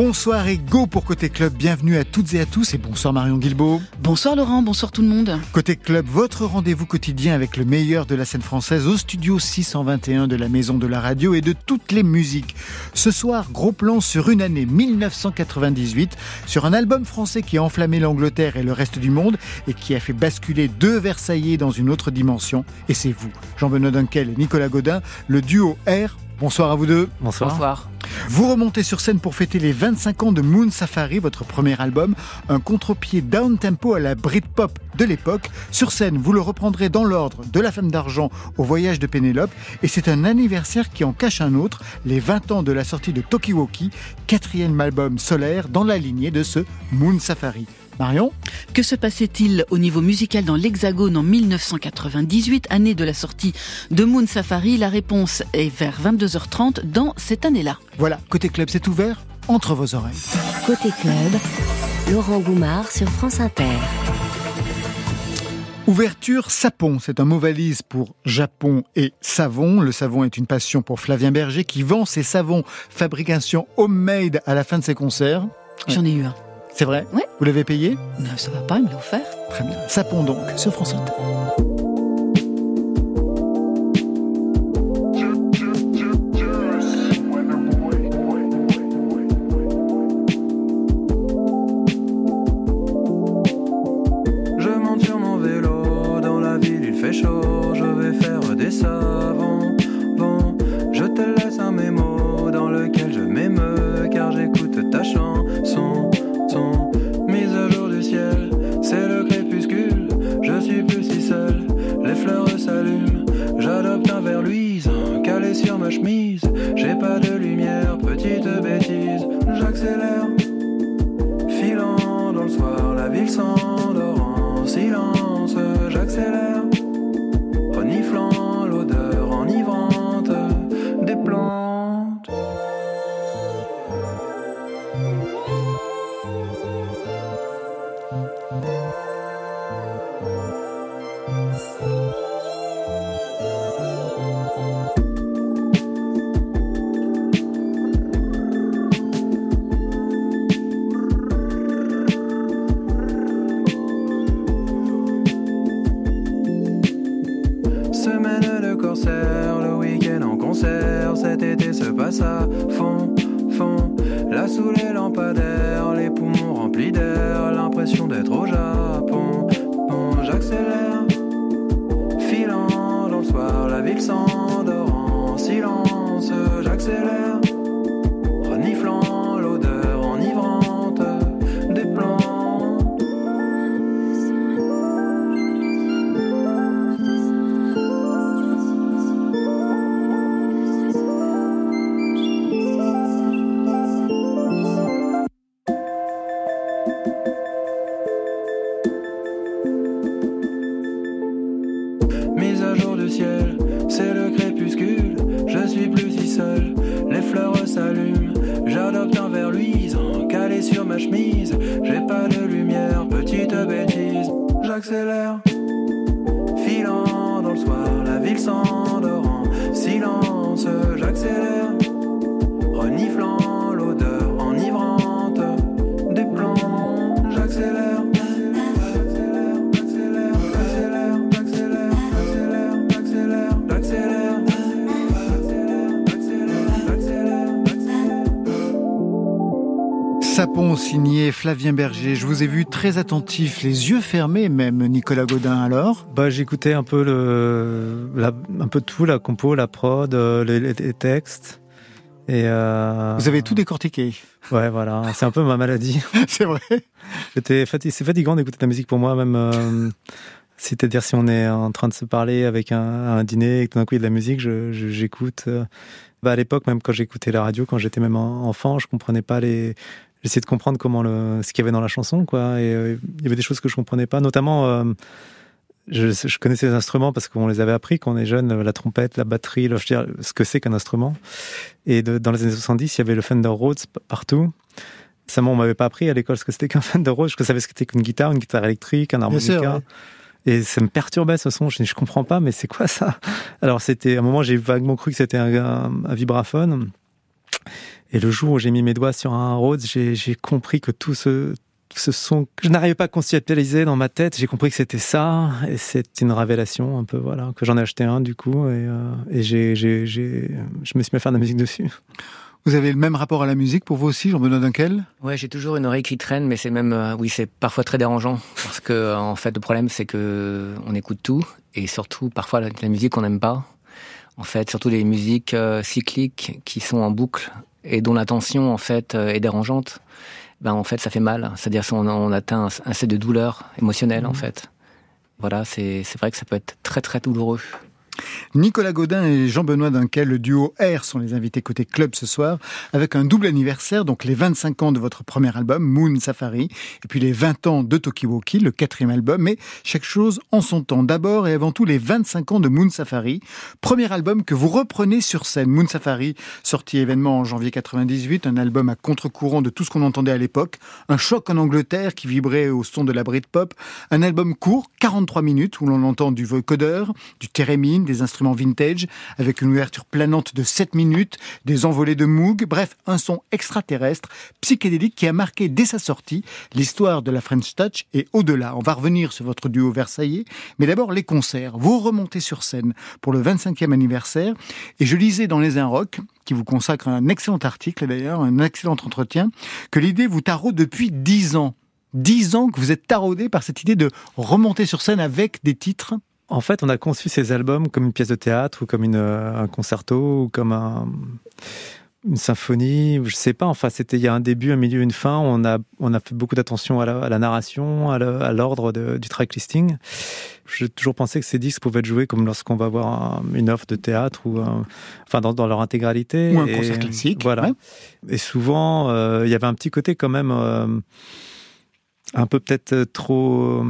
Bonsoir et go pour Côté Club. Bienvenue à toutes et à tous et bonsoir Marion Guilbault. Bonsoir Laurent, bonsoir tout le monde. Côté Club, votre rendez-vous quotidien avec le meilleur de la scène française au studio 621 de la Maison de la Radio et de toutes les musiques. Ce soir, gros plan sur une année 1998, sur un album français qui a enflammé l'Angleterre et le reste du monde et qui a fait basculer deux Versaillais dans une autre dimension. Et c'est vous, Jean-Benoît Dunkel et Nicolas Godin, le duo R. Bonsoir à vous deux. Bonsoir. Bonsoir. Vous remontez sur scène pour fêter les 25 ans de Moon Safari, votre premier album, un contre-pied down-tempo à la Britpop de l'époque. Sur scène, vous le reprendrez dans l'ordre de La Femme d'Argent au voyage de Pénélope, et c'est un anniversaire qui en cache un autre, les 20 ans de la sortie de Tokiwoki, quatrième album solaire dans la lignée de ce Moon Safari. Marion Que se passait-il au niveau musical dans l'Hexagone en 1998, année de la sortie de Moon Safari? La réponse est vers 22h30 dans cette année-là. Voilà, côté club, c'est ouvert entre vos oreilles. Côté club, Laurent Goumard sur France Inter. Ouverture Sapon, c'est un mot valise pour Japon et savon. Le savon est une passion pour Flavien Berger qui vend ses savons fabrication homemade à la fin de ses concerts. J'en ai eu un. C'est vrai Ouais. Vous l'avez payé Non, ça va pas, il me l'a offert. Très bien. Sapon donc, sur France Inter. Flavien Berger. Je vous ai vu très attentif, les yeux fermés même, Nicolas Godin alors? Bah, j'écoutais un peu le, la, un peu tout, la compo, la prod, euh, les, textes. Et euh, Vous avez tout décortiqué. Ouais, voilà, c'est un peu ma maladie. C'est vrai? J'étais c'est fatigant d'écouter de la musique pour moi, même. euh, C'est-à-dire si on est en train de se parler avec un, un dîner et que tout d'un coup il y a de la musique, je- je- j'écoute. euh. Bah, à l'époque, même quand j'écoutais la radio, quand j'étais même en- enfant, je comprenais pas les. J'essayais de comprendre comment le, ce qu'il y avait dans la chanson, quoi. Et euh, il y avait des choses que je comprenais pas, notamment. euh, je, je connaissais les instruments parce qu'on les avait appris quand on est jeune, la trompette, la batterie, le- je veux dire, ce que c'est qu'un instrument. Et de- dans les années 70, il y avait le Fender Rhodes partout. Ça, on m'avait pas appris à l'école ce que c'était qu'un fan de Rose. Je savais ce que c'était qu'une guitare, une guitare électrique, un harmonica. Et ça me perturbait ce son. Je ne comprends pas, mais c'est quoi ça? Alors c'était à un moment j'ai vaguement cru que c'était un, vibraphone. Et le jour où j'ai mis mes doigts sur un Rhodes, j'ai compris que tout ce ce son que je n'arrivais pas à conceptualiser dans ma tête, j'ai compris que c'était ça, et c'est une révélation un peu, voilà, que j'en ai acheté un du coup, et, euh, et j'ai, j'ai, j'ai, je me suis mis à faire de la musique dessus. Vous avez le même rapport à la musique pour vous aussi, Jean-Benoît Dunkel? Ouais, j'ai toujours une oreille qui traîne, mais c'est même, euh, oui, c'est parfois très dérangeant. Parce que en fait, le problème c'est que on écoute tout. Et surtout parfois la, musique qu'on n'aime pas. En fait, surtout les musiques euh, cycliques qui sont en boucle et dont l'intention en fait est dérangeante ben en fait ça fait mal. C'est-à-dire qu'on on atteint un, un de douleur émotionnelle en mmh. fait. Voilà, c'est vrai que ça peut être très très douloureux. Nicolas Godin et Jean-Benoît Dunkel, le duo R, sont les invités côté club ce soir, avec un double anniversaire, donc les 25 ans de votre premier album, Moon Safari, et puis les 20 ans de Tokiwoki, le quatrième album, mais chaque chose en son temps. D'abord et avant tout les 25 ans de Moon Safari, premier album que vous reprenez sur scène. Moon Safari, sorti événement en janvier 98, un album à contre-courant de tout ce qu'on entendait à l'époque, un choc en Angleterre qui vibrait au son de la Britpop, un album court, 43 minutes, où l'on entend du vocodeur, du thérémine, des instruments vintage, avec une ouverture planante de 7 minutes, des envolées de Moog, bref, un son extraterrestre, psychédélique qui a marqué dès sa sortie l'histoire de la French Touch et au-delà. On va revenir sur votre duo versaillais, mais d'abord les concerts. Vous remontez sur scène pour le 25e anniversaire, et je lisais dans Les Un Rock, qui vous consacre un excellent article d'ailleurs, un excellent entretien, que l'idée vous taraude depuis 10 ans. 10 ans que vous êtes taraudé par cette idée de remonter sur scène avec des titres en fait, on a conçu ces albums comme une pièce de théâtre ou comme une, euh, un concerto ou comme un, une symphonie. Je sais pas. Enfin, c'était il y a un début, un milieu, une fin. On a on a fait beaucoup d'attention à la, à la, narration, à l'ordre du track listing. J'ai toujours pensé que ces disques pouvaient être joués comme lorsqu'on va voir une offre de théâtre ou enfin dans, dans, leur intégralité ou un concert classique. Voilà. Et souvent, euh, il y avait un petit côté quand même. Euh, un peu peut-être trop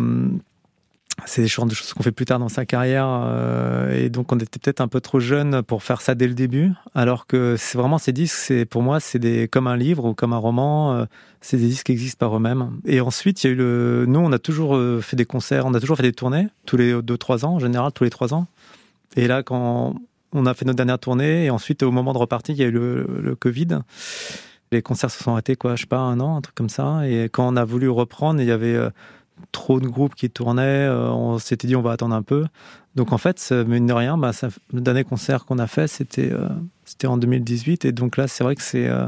c'est des choses qu'on fait plus tard dans sa carrière euh, et donc on était peut-être un peu trop jeune pour faire ça dès le début alors que c'est vraiment ces disques c'est pour moi c'est des comme un livre ou comme un roman euh, c'est des disques qui existent par eux-mêmes. Et ensuite il y a eu le nous on a toujours euh, fait des concerts on a toujours fait des tournées tous les deux trois ans en général tous les trois ans. Et là quand on a fait notre dernière tournée et ensuite au moment de repartir il y a eu le, le Covid. Les concerts se sont arrêtés quoi je sais pas un an un truc comme ça. Et quand on a voulu reprendre il y avait trop de groupes qui tournaient, euh, on s'était dit on va attendre un peu. Donc en fait, mine de rien, bah, ça, le dernier concert qu'on a fait, c'était euh, c'était en 2018. Et donc là, c'est vrai que c'est euh,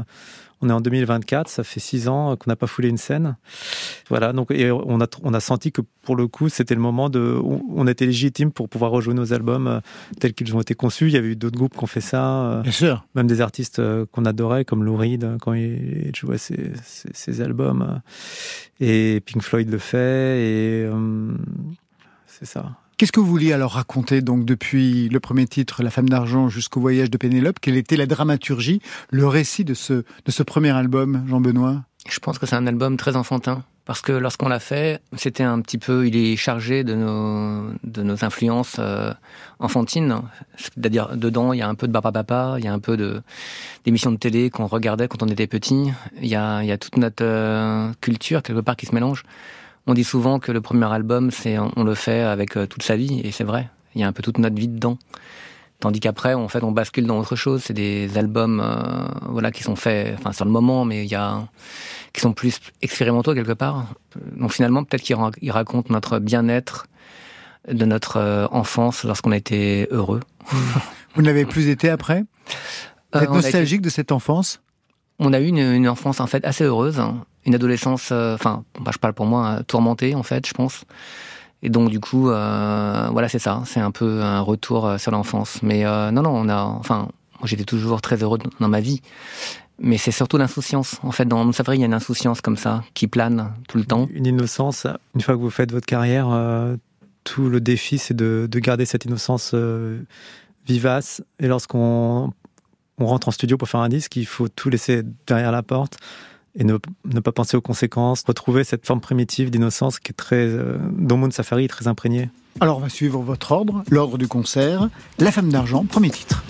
on est en 2024, ça fait six ans qu'on n'a pas foulé une scène. Voilà, donc et on a on a senti que pour le coup, c'était le moment de, on était légitime pour pouvoir rejouer nos albums euh, tels qu'ils ont été conçus. Il y avait eu d'autres groupes qui ont fait ça, euh, Bien sûr. même des artistes euh, qu'on adorait comme Lou Reed quand il jouait ses, ses, albums. Et Pink Floyd le fait et c'est ça. Qu'est-ce que vous vouliez alors raconter donc depuis le premier titre, La femme d'argent, jusqu'au voyage de Pénélope? Quelle était la dramaturgie, le récit de ce, de ce premier album, Jean-Benoît? Je pense que c'est un album très enfantin. Parce que lorsqu'on l'a fait, c'était un petit peu, il est chargé de nos, de nos influences euh, enfantines. C'est-à-dire, dedans, il y a un peu de Papa Papa, il y a un peu de d'émissions de télé qu'on regardait quand on était petit. Il y a, il y a toute notre euh, culture quelque part qui se mélange. On dit souvent que le premier album, c'est on le fait avec euh, toute sa vie, et c'est vrai. Il y a un peu toute notre vie dedans. Tandis qu'après, en fait, on bascule dans autre chose. C'est des albums, euh, voilà, qui sont faits, enfin, sur le moment, mais il y a, qui sont plus expérimentaux quelque part. Donc finalement, peut-être qu'ils racontent notre bien-être de notre euh, enfance lorsqu'on a été heureux. Vous n'avez plus été après? Vous êtes nostalgique de cette enfance? On a eu une, enfance en fait assez heureuse. Hein une adolescence, euh, enfin, bah, je parle pour moi, euh, tourmentée en fait, je pense. Et donc du coup, euh, voilà, c'est ça, c'est un peu un retour sur l'enfance. Mais non, non, on a, enfin, j'étais toujours très heureux dans ma vie. Mais c'est surtout l'insouciance. En fait, dans Safari, il y a une insouciance comme ça, qui plane tout le temps. Une innocence. Une fois que vous faites votre carrière, tout le défi, c'est de, de, garder cette innocence vivace. Et lorsqu'on on rentre en studio pour faire un disque, il faut tout laisser derrière la porte et ne, pas penser aux conséquences, retrouver cette forme primitive d'innocence qui est très, euh, dont Moon Safari est très imprégné. Alors on va suivre votre ordre, l'ordre du concert, La femme d'argent, premier titre.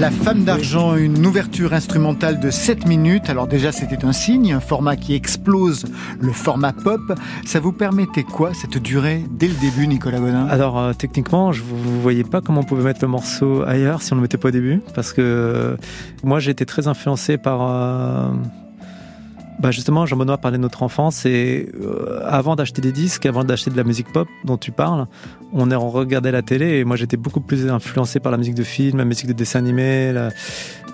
La femme d'argent, une ouverture instrumentale de 7 minutes. Alors déjà, c'était un signe, un format qui explose le format pop. Ça vous permettait quoi, cette durée, dès le début, Nicolas Godin? Alors, euh, techniquement, je ne voyais pas comment on pouvait mettre le morceau ailleurs si on ne le mettait pas au début. Parce que euh, moi, j'ai été très influencé par... Euh, bah justement, Jean-Benoît parlait de notre enfance et euh, avant d'acheter des disques, avant d'acheter de la musique pop dont tu parles, on, regardait la télé et moi j'étais beaucoup plus influencé par la musique de film, la musique de dessin animé,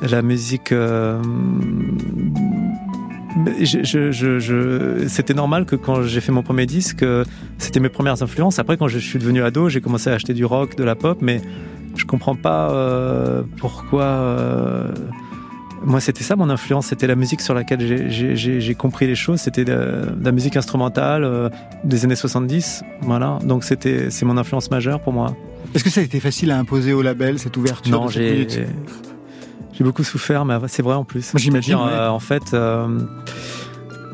la, musique... Euh, c'était normal que quand j'ai fait mon premier disque, euh, c'était mes premières influences. Après, quand je suis devenu ado, j'ai commencé à acheter du rock, de la pop, mais je comprends pas pourquoi... Moi, c'était ça mon influence, c'était la musique sur laquelle j'ai compris les choses, c'était la, musique instrumentale euh, des années 70, voilà. Donc c'était c'est mon influence majeure pour moi. Est-ce que ça a été facile à imposer au label cette ouverture Non, j'ai j'ai beaucoup souffert, mais c'est vrai en plus. J'imagine. Euh, en fait, euh,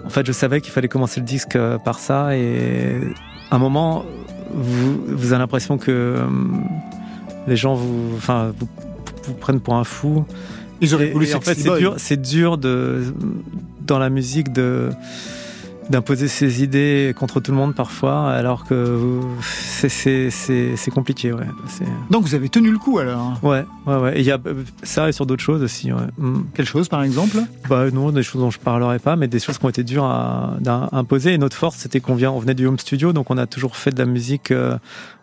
en fait, je savais qu'il fallait commencer le disque par ça, et à un moment, vous, vous avez l'impression que les gens vous, enfin, vous, vous prennent pour un fou. Ils auraient voulu en fait, c'est dur, c'est dur de, dans la musique de, d'imposer ses idées contre tout le monde parfois, alors que c'est compliqué. Ouais. Donc vous avez tenu le coup alors Ouais, ouais, ouais. il y a ça et sur d'autres choses aussi. Ouais. Mm. Quelles choses par exemple? Bah, Non, des choses dont je parlerai pas, mais des choses qui ont été dures à, imposer. Et notre force, c'était qu'on vient, on venait du home studio, donc on a toujours fait de la musique. Euh,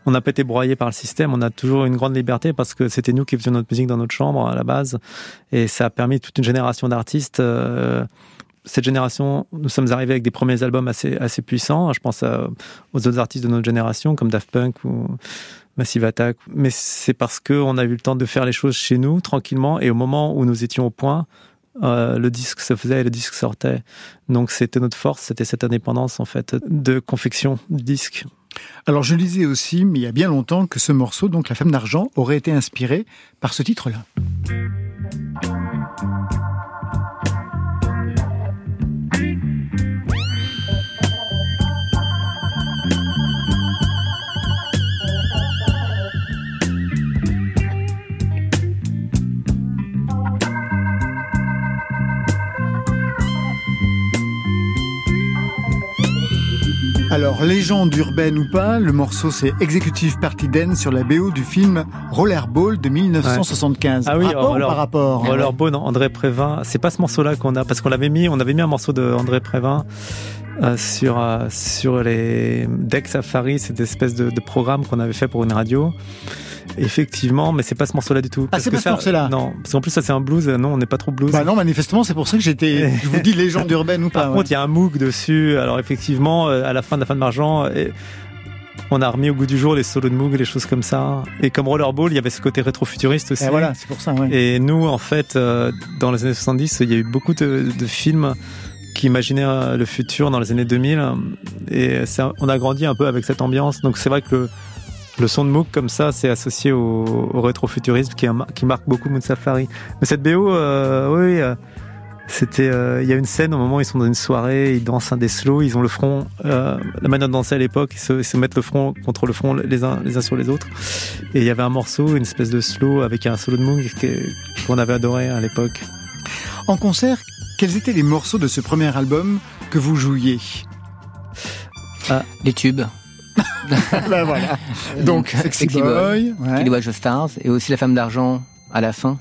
on n'a pas été broyé par le système, on a toujours une grande liberté parce que c'était nous qui faisions notre musique dans notre chambre à la base. Et ça a permis toute une génération d'artistes. Euh, cette génération, nous sommes arrivés avec des premiers albums assez, assez puissants. Je pense aux autres artistes de notre génération, comme Daft Punk ou Massive Attack. Mais c'est parce qu'on a eu le temps de faire les choses chez nous, tranquillement, et au moment où nous étions au point, euh, le disque se faisait et le disque sortait. Donc c'était notre force, c'était cette indépendance en fait de confection du disque. Alors je lisais aussi, mais il y a bien longtemps, que ce morceau, donc La femme d'argent, aurait été inspiré par ce titre-là. Alors, légende urbaine ou pas, le morceau c'est Executive Party Dance sur la BO du film Rollerball de 1975. Ah oui, rapport par rapport Rollerball, André Prévin, c'est pas ce morceau-là qu'on a, parce qu'on l'avait mis, on avait mis un morceau de André Prévin euh, sur, euh, sur les Deck Safari, cette espèce de, de programme qu'on avait fait pour une radio. Effectivement, mais c'est pas ce morceau-là du tout. Ah, c'est pas ce morceau-là Non, parce qu'en plus, ça c'est un blues. Non, on n'est pas trop blues. Bah non, manifestement, c'est pour ça que j'étais. je vous dis légende urbaine ou pas. Par contre, il y a un MOOC dessus. Alors, effectivement, euh, à la fin de la fin de Margent, on a remis au goût du jour les solos de Moog, les choses comme ça. Et comme Rollerball, il y avait ce côté rétro-futuriste aussi. Et voilà, c'est pour ça, ouais. Et nous, en fait, euh, dans les années 70, il y a eu beaucoup de, films qui imaginaient euh, le futur dans les années 2000. Et ça, on a grandi un peu avec cette ambiance. Donc c'est vrai que le, le son de Moog comme ça, c'est associé au, au rétrofuturisme qui, marque beaucoup Moon Safari. Mais cette BO, euh, oui, euh, c'était, euh, il y a une scène au moment où ils sont dans une soirée, ils dansent un des slows, ils ont le front, la manière de danser à l'époque, ils se, mettent le front contre le front les uns, les uns sur les autres. Et il y avait un morceau, une espèce de slow avec un solo de Moog qu'on avait adoré à l'époque. En concert, quels étaient les morceaux de ce premier album que vous jouiez ah, Les tubes. ben voilà. Donc, Sexy, Boy, Kelly Watch Stars, et aussi La Femme d'Argent à la fin,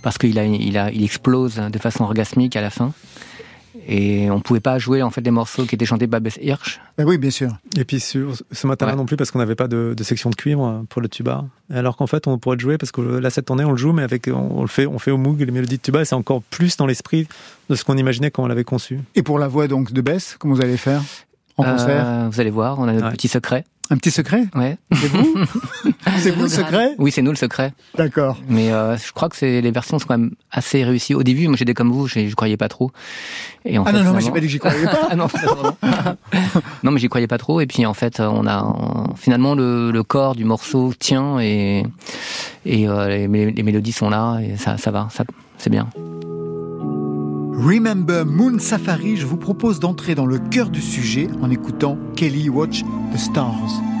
parce qu'il a, il a, il explose de façon orgasmique à la fin. Et on pouvait pas jouer en fait des morceaux qui étaient chantés par Bess Hirsch. Ben oui, bien sûr. Et puis sur ce matin-là non plus parce qu'on n'avait pas de, section de cuivre pour le tuba. Alors qu'en fait on pourrait jouer parce que là cette tournée on le joue mais avec on, le fait on fait au Moog les mélodies de tuba c'est encore plus dans l'esprit de ce qu'on imaginait quand on l'avait conçu. Et pour la voix donc de Bess, comment vous allez faire? En concert? euh, Vous allez voir, on a notre petit secret. Un petit secret Ouais. C'est vous C'est vous le secret Oui, c'est nous le secret. D'accord. Mais euh, je crois que c'est les versions sont quand même assez réussies. Au début, moi j'étais comme vous, je, je croyais pas trop. Et en ah non, non, mais j'ai pas dit que j'y croyais pas. ah non, non, mais j'y croyais pas trop. Et puis en fait, on a finalement le, le corps du morceau tient et et euh, les, les, mélodies sont là et ça ça va, ça c'est bien. Remember Moon Safari, je vous propose d'entrer dans le cœur du sujet en écoutant Kelly Watch the Stars.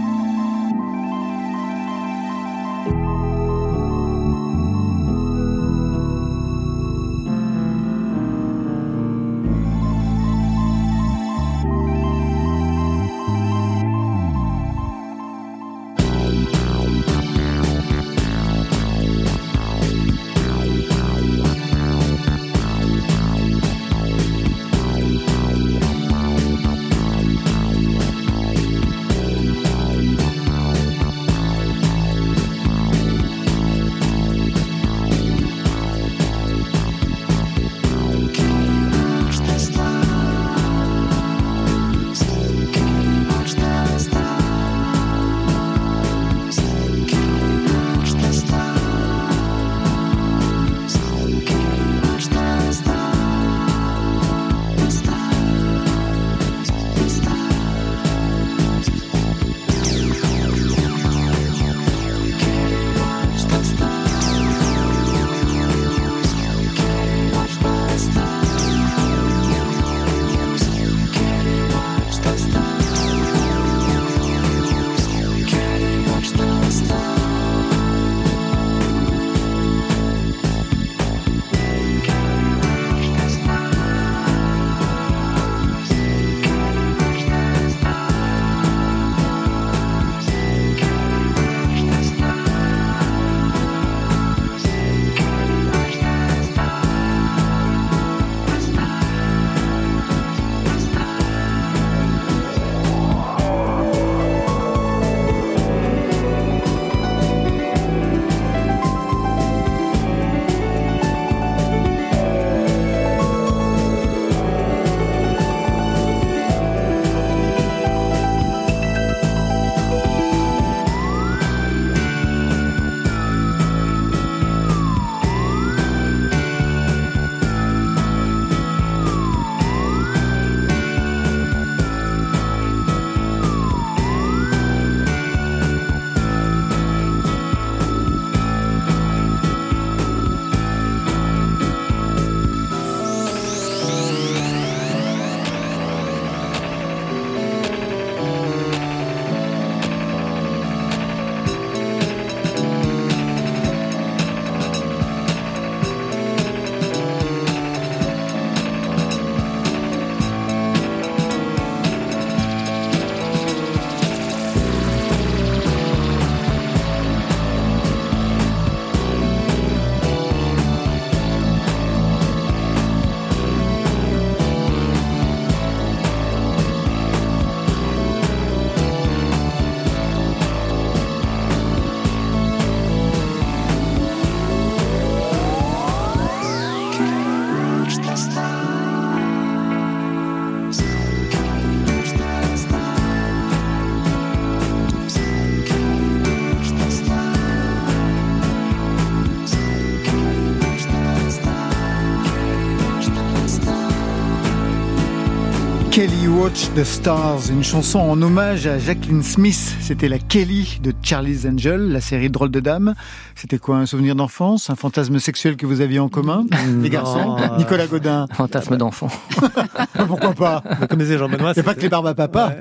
Watch the Stars, une chanson en hommage à Jacqueline Smith. C'était la Kelly de Charlie's Angel, la série Drôle de Dame. C'était quoi, un souvenir d'enfance Un fantasme sexuel que vous aviez en commun Les garçons Nicolas Godin Fantasme d'enfant. Pourquoi pas Comme disait Jean-Benoît, c'est pas que les barbes à papa.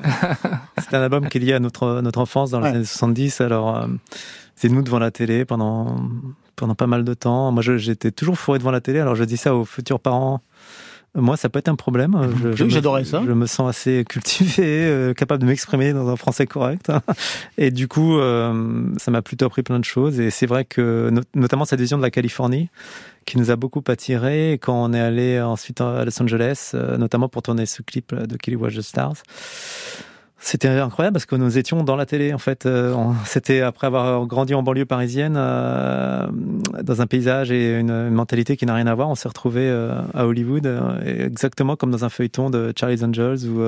C'est un album qui est lié à notre, notre enfance dans les années 70. Alors, euh, c'est nous devant la télé pendant, pendant pas mal de temps. Moi, j'étais toujours fourré devant la télé. Alors, je dis ça aux futurs parents moi, ça peut être un problème. J'adorais ça. Je me sens assez cultivé, euh, capable de m'exprimer dans un français correct. Et du coup, euh, ça m'a plutôt appris plein de choses. Et c'est vrai que, notamment cette vision de la Californie, qui nous a beaucoup attiré quand on est allé ensuite à Los Angeles, euh, notamment pour tourner ce clip de Kelly Watch the Stars. C'était incroyable parce que nous étions dans la télé en fait. Euh, c'était après avoir grandi en banlieue parisienne, euh, dans un paysage et une, mentalité qui n'a rien à voir. On s'est retrouvé euh, à Hollywood, exactement comme dans un feuilleton de Charlie's Angels ou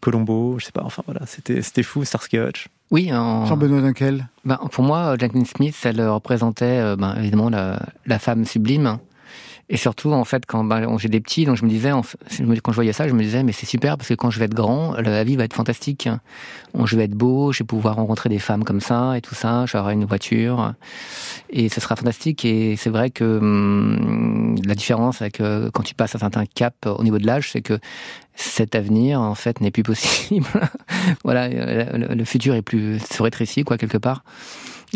Colombo, je sais pas. Enfin voilà, c'était c'était fou, Starsky Hutch. Oui, en... Jean-Benoît Dunkel. Ben, pour moi, Jacqueline Smith, elle représentait ben, évidemment la, la femme sublime et surtout, en fait, quand bah, j'ai des petits, donc je me disais, quand je voyais ça, je me disais, mais c'est super parce que quand je vais être grand, la vie va être fantastique. Je vais être beau, je vais pouvoir rencontrer des femmes comme ça et tout ça. J'aurai une voiture et ce sera fantastique. Et c'est vrai que hum, la différence avec euh, quand tu passes un certain cap au niveau de l'âge, c'est que cet avenir, en fait, n'est plus possible. voilà, le, le, futur est plus se rétrécit, quoi, quelque part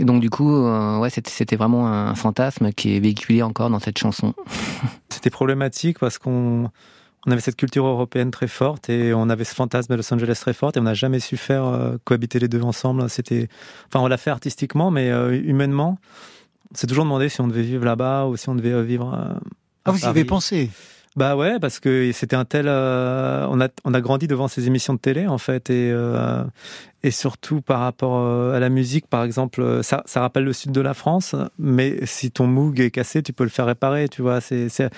donc du coup, euh, ouais, c'était vraiment un fantasme qui est véhiculé encore dans cette chanson. c'était problématique parce qu'on on avait cette culture européenne très forte et on avait ce fantasme de Los Angeles très fort et on n'a jamais su faire euh, cohabiter les deux ensemble. C'était, enfin, on l'a fait artistiquement, mais euh, humainement, on s'est toujours demandé si on devait vivre là-bas ou si on devait vivre. ah, vous y avez pensé bah ouais, parce que c'était un tel. Euh, on a on a grandi devant ces émissions de télé en fait et euh, et surtout par rapport euh, à la musique, par exemple, ça ça rappelle le sud de la France, mais si ton Moog est cassé, tu peux le faire réparer, tu vois. C'est c'est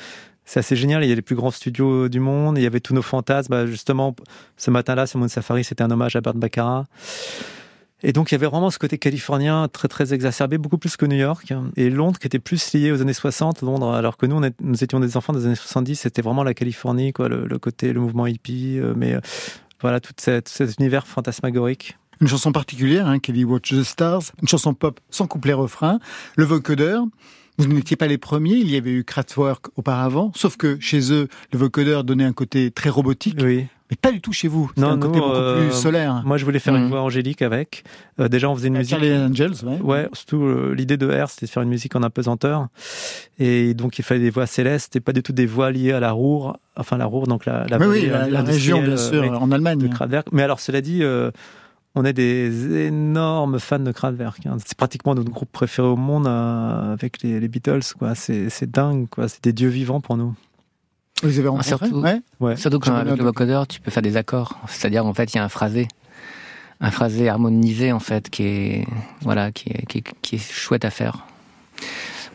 c'est assez génial. Il y a les plus grands studios du monde. Il y avait tous nos fantasmes. Bah, justement, ce matin-là, sur Moon Safari, c'était un hommage à Bert Baccarat. Et donc il y avait vraiment ce côté californien très très exacerbé, beaucoup plus que New York. Et Londres qui était plus lié aux années 60, Londres, alors que nous, on nous étions des enfants des années 70, c'était vraiment la Californie, quoi, le, côté, le mouvement hippie, euh, mais euh, voilà, tout cet univers fantasmagorique. Une chanson particulière, hein, Kelly Watch the Stars, une chanson pop sans couplet-refrain, le vocodeur. Vous n'étiez pas les premiers, il y avait eu Kraftwerk auparavant, sauf que chez eux, le vocodeur donnait un côté très robotique. Oui mais pas du tout chez vous. Non, un côté beaucoup plus euh, solaire. Moi, je voulais faire une mm. voix angélique avec. Euh, déjà, on faisait une musique. Les Angels, ouais. Ouais, surtout euh, l'idée de R, c'était de faire une musique en apesanteur, et donc il fallait des voix célestes et pas du tout des voix liées à la Roure, enfin la Roure, donc la, la, oui, la, région bien sûr, en Allemagne. Mais alors, cela dit. on est des énormes fans de Kraftwerk. Hein. C'est pratiquement notre groupe préféré au monde avec les, les Beatles. Quoi. C'est, c'est dingue. Quoi. C'est des dieux vivants pour nous. Vous avez rencontrés Surtout, ouais. surtout qu'avec le vocodeur, tu peux faire des accords. C'est-à-dire, en fait, il y a un phrasé. Un phrasé harmonisé, en fait, qui est, voilà, qui est, qui est, qui est chouette à faire.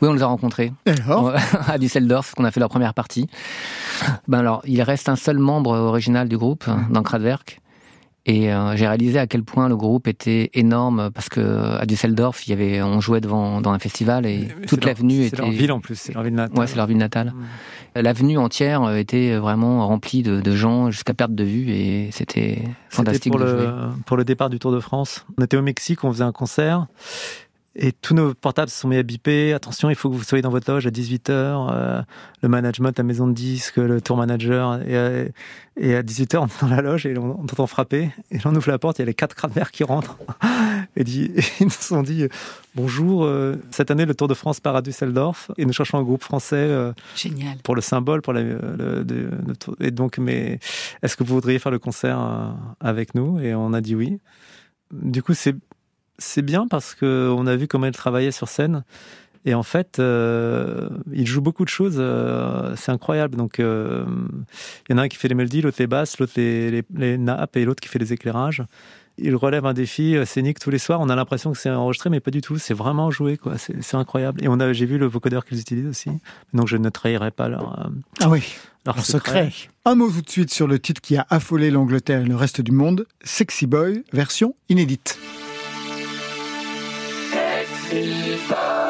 Oui, on les a rencontrés. À Düsseldorf, qu'on a fait leur première partie. Ben alors, il reste un seul membre original du groupe, dans Kraftwerk. Et euh, j'ai réalisé à quel point le groupe était énorme parce que à Düsseldorf, il y avait, on jouait devant dans un festival et toute l'avenue était. C'est leur ville en plus, c'est leur ville natale. Ouais, c'est leur ville natale. Mm. L'avenue entière était vraiment remplie de, de gens jusqu'à perte de vue et c'était fantastique. Pour de le jouer. pour le départ du Tour de France, on était au Mexique, on faisait un concert et tous nos portables se sont mis à biper. Attention, il faut que vous soyez dans votre loge à 18h. Euh, le management, la maison de disques, le tour manager. Et, euh, et à 18h, on est dans la loge et on, entend frapper. Et là, on ouvre la porte, il y a les quatre cratères qui rentrent. et, dit, ils nous ont dit Bonjour, euh, cette année, le Tour de France part à Düsseldorf. Et nous cherchons un groupe français. Génial. Pour le symbole. Pour la, le, de, et donc, mais est-ce que vous voudriez faire le concert avec nous? Et on a dit oui. Du coup, c'est c'est bien parce que on a vu comment elle travaillait sur scène. Et en fait, euh, il joue beaucoup de choses. Euh, c'est incroyable. Donc, euh, il y en a un qui fait les mélodies, l'autre les basses, l'autre les, les, nappes et l'autre qui fait les éclairages. Il relève un défi scénique tous les soirs. On a l'impression que c'est enregistré, mais pas du tout. C'est vraiment joué, quoi. C'est incroyable. Et on a, j'ai vu le vocodeur qu'ils utilisent aussi. Donc, je ne trahirai pas leur. ah oui. Leur, secret. Un mot tout de suite sur le titre qui a affolé l'Angleterre et le reste du monde. Sexy Boy, version inédite. Sexy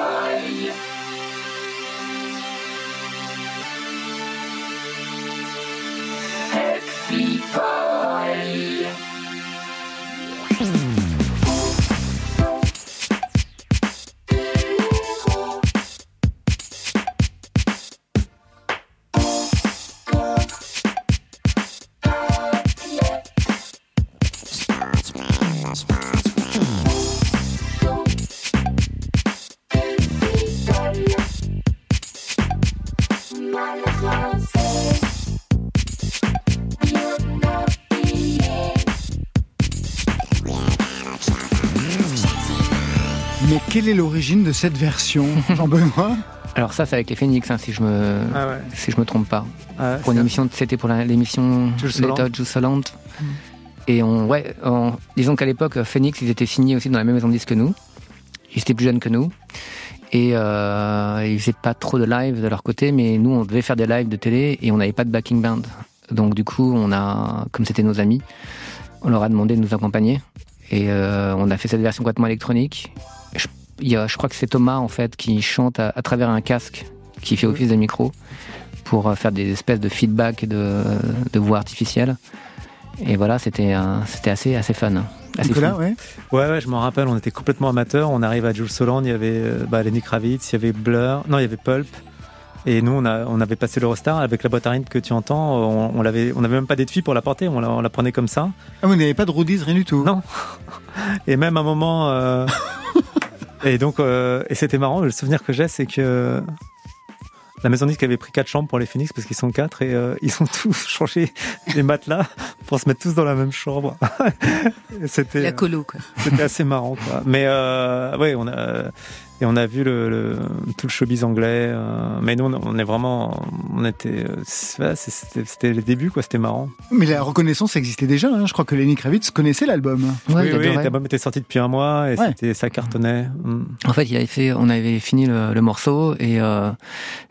Mmh. Mais quelle est l'origine de cette version, Jean-Benoît Alors ça, c'est avec les Phoenix, hein, si je me ah si je me trompe pas. Ah pour une émission, c'était pour l'émission L'état Jussoland. Mmh. Et on, ouais, on, disons qu'à l'époque, Phoenix, ils étaient signés aussi dans la même maison de disque que nous. Ils étaient plus jeunes que nous. Et euh, ils faisaient pas trop de live de leur côté, mais nous, on devait faire des lives de télé et on n'avait pas de backing band. Donc du coup, on a, comme c'était nos amis, on leur a demandé de nous accompagner. Et euh, on a fait cette version complètement électronique. Je, y a, je crois que c'est Thomas, en fait, qui chante à, travers un casque qui fait office de micro pour euh, faire des espèces de feedback de, de voix artificielle. Et voilà, c'était assez fun. Assez Nicolas, ouais. Ouais, ouais, je me rappelle, on était complètement amateurs. On arrive à Jules Soland, il y avait euh, bah, Lenny Kravitz, il y avait Blur, non, il y avait Pulp. Et nous, on, a, on avait passé l'Eurostar avec la boîte à rythme que tu entends. On, on l'avait, on n'avait même pas d'étui pour la porter, on la, on la prenait comme ça. Ah, vous n'avez pas de roadies, rien du tout Non. Et même un moment. euh, et donc, euh, et c'était marrant. Le souvenir que j'ai, c'est que la maison de disque avait pris quatre chambres pour les Phoenix parce qu'ils sont quatre et euh, ils ont tous changé les matelas pour se mettre tous dans la même chambre. Et c'était. La colo, quoi. C'était assez marrant, quoi. Mais euh, ouais, on a et on a vu le, le- tout le showbiz anglais. euh, mais nous, on- est vraiment, on était, euh, c'était les débuts, quoi. C'était marrant. Mais la reconnaissance existait déjà. hein. Je crois que Lenny Kravitz connaissait l'album. Ouais, oui, oui, l'album était sorti depuis un mois et Ouais. c'était, ça cartonnait. Mm. En fait, il avait fait, on avait fini le, le morceau et euh,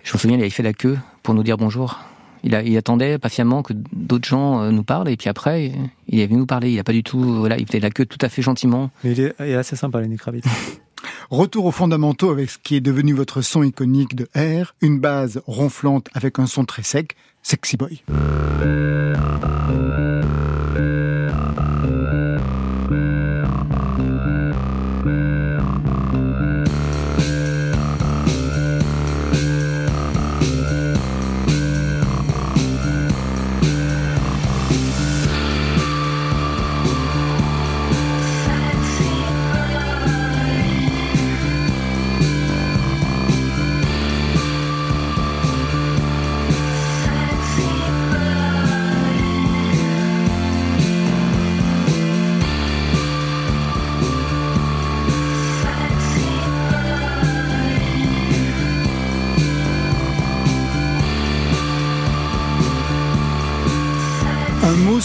je me souviens, il avait fait la queue pour nous dire bonjour. Il, a, il attendait patiemment que d'autres gens nous parlent et puis après, il est venu nous parler. Il a pas du tout, voilà, il faisait la queue tout à fait gentiment. Mais il est, il est assez sympa, Lenny Kravitz. Retour aux fondamentaux avec ce qui est devenu votre son iconique de R, une base ronflante avec un son très sec, Sexy Boy.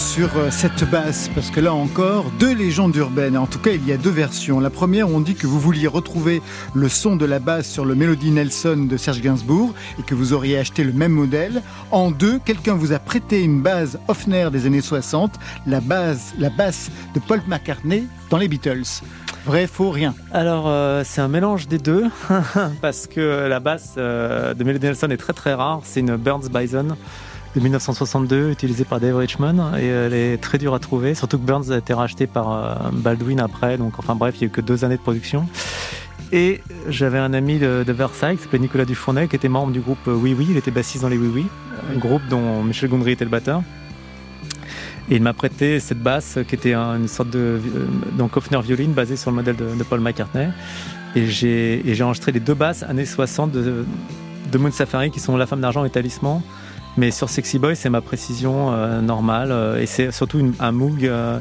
Sur euh, cette basse, parce que là encore, deux légendes urbaines. En tout cas, il y a deux versions. La première, on dit que vous vouliez retrouver le son de la basse sur le Melody Nelson de Serge Gainsbourg et que vous auriez acheté le même modèle. En deux, quelqu'un vous a prêté une base Hofner des années 60, la base, la basse de Paul McCartney dans les Beatles. Vrai, faux, rien. Alors, euh, c'est un mélange des deux, parce que la basse euh, de Melody Nelson est très très rare. C'est une Burns Bison de 1962, utilisée par Dave Richmond, et elle est très dure à trouver, surtout que Burns a été racheté par euh, Baldwin après, donc enfin bref, il n'y a eu que deux années de production. Et j'avais un ami de, Versailles qui s'appelait Nicolas Dufournet, qui était membre du groupe euh, Oui Oui, il était bassiste dans les Oui Oui, un groupe dont Michel Gondry était le batteur. Et il m'a prêté cette basse qui était un- une sorte de euh, donc violine basée sur le modèle de, Paul McCartney. Et j'ai et j'ai enregistré les deux basses années 60 de, de Moon Safari qui sont La Femme d'argent et Talisman. Mais sur Sexy Boy, c'est ma précision euh, normale. euh, et c'est surtout un Moog, euh,